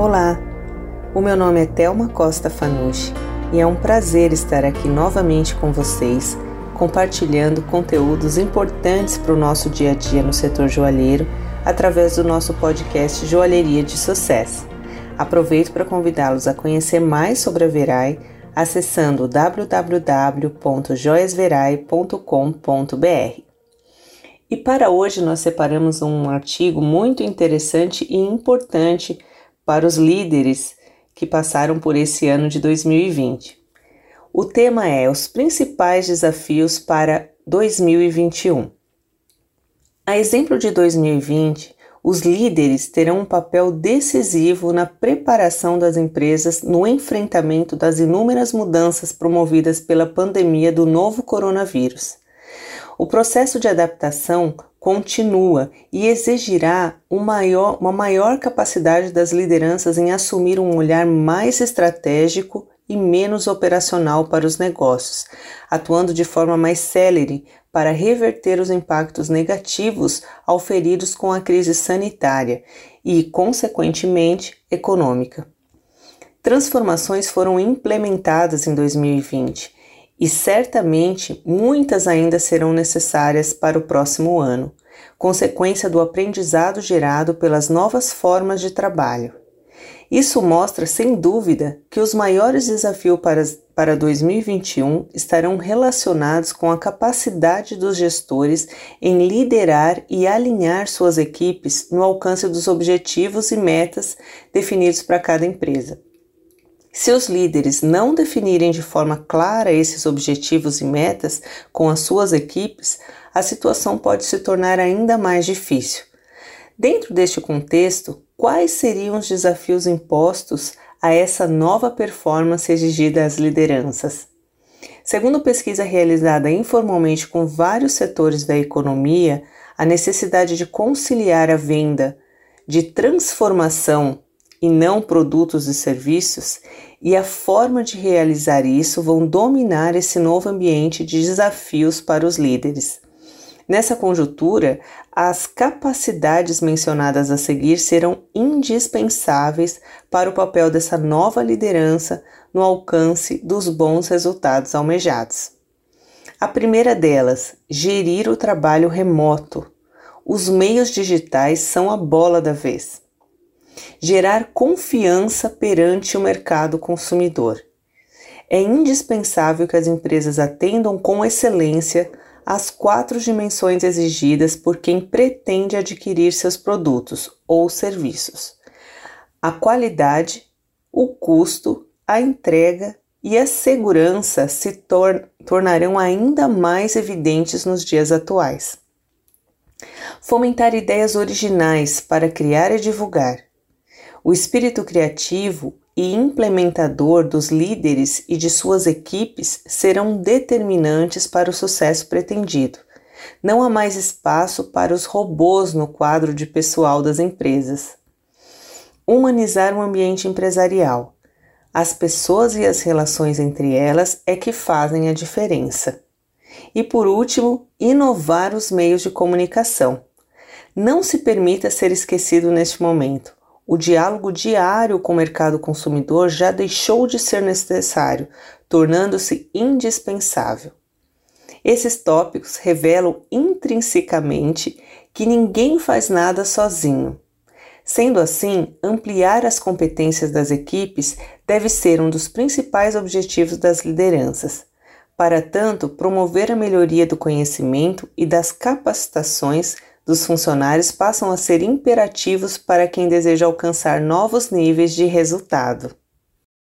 Olá, o meu nome é Thelma Costa Fanucci e é um prazer estar aqui novamente com vocês, compartilhando conteúdos importantes para o nosso dia a dia no setor joalheiro através do nosso podcast Joalheria de Sucesso. Aproveito para convidá-los a conhecer mais sobre a Verai acessando www.joiasverai.com.br. E para hoje nós separamos um artigo muito interessante e importante para os líderes que passaram por esse ano de 2020. O tema é os principais desafios para 2021. A exemplo de 2020, os líderes terão um papel decisivo na preparação das empresas no enfrentamento das inúmeras mudanças promovidas pela pandemia do novo coronavírus. O processo de adaptação continua e exigirá um maior, uma maior capacidade das lideranças em assumir um olhar mais estratégico e menos operacional para os negócios, atuando de forma mais célere para reverter os impactos negativos auferidos com a crise sanitária e, consequentemente, econômica. Transformações foram implementadas em 2020 e certamente muitas ainda serão necessárias para o próximo ano, consequência do aprendizado gerado pelas novas formas de trabalho. Isso mostra, sem dúvida, que os maiores desafios para, para 2021 estarão relacionados com a capacidade dos gestores em liderar e alinhar suas equipes no alcance dos objetivos e metas definidos para cada empresa. Se os líderes não definirem de forma clara esses objetivos e metas com as suas equipes, a situação pode se tornar ainda mais difícil. Dentro deste contexto, quais seriam os desafios impostos a essa nova performance exigida às lideranças? Segundo pesquisa realizada informalmente com vários setores da economia, a necessidade de conciliar a venda de transformação e não produtos e serviços, e a forma de realizar isso vão dominar esse novo ambiente de desafios para os líderes. Nessa conjuntura, as capacidades mencionadas a seguir serão indispensáveis para o papel dessa nova liderança no alcance dos bons resultados almejados. A primeira delas, gerir o trabalho remoto. Os meios digitais são a bola da vez gerar confiança perante o mercado consumidor. É indispensável que as empresas atendam com excelência as quatro dimensões exigidas por quem pretende adquirir seus produtos ou serviços: a qualidade, o custo, a entrega e a segurança se tor tornarão ainda mais evidentes nos dias atuais. Fomentar ideias originais para criar e divulgar o espírito criativo e implementador dos líderes e de suas equipes serão determinantes para o sucesso pretendido. Não há mais espaço para os robôs no quadro de pessoal das empresas. Humanizar o ambiente empresarial. As pessoas e as relações entre elas é que fazem a diferença. E por último, inovar os meios de comunicação. Não se permita ser esquecido neste momento. O diálogo diário com o mercado consumidor já deixou de ser necessário, tornando-se indispensável. Esses tópicos revelam intrinsecamente que ninguém faz nada sozinho. Sendo assim, ampliar as competências das equipes deve ser um dos principais objetivos das lideranças. Para tanto, promover a melhoria do conhecimento e das capacitações dos funcionários passam a ser imperativos para quem deseja alcançar novos níveis de resultado.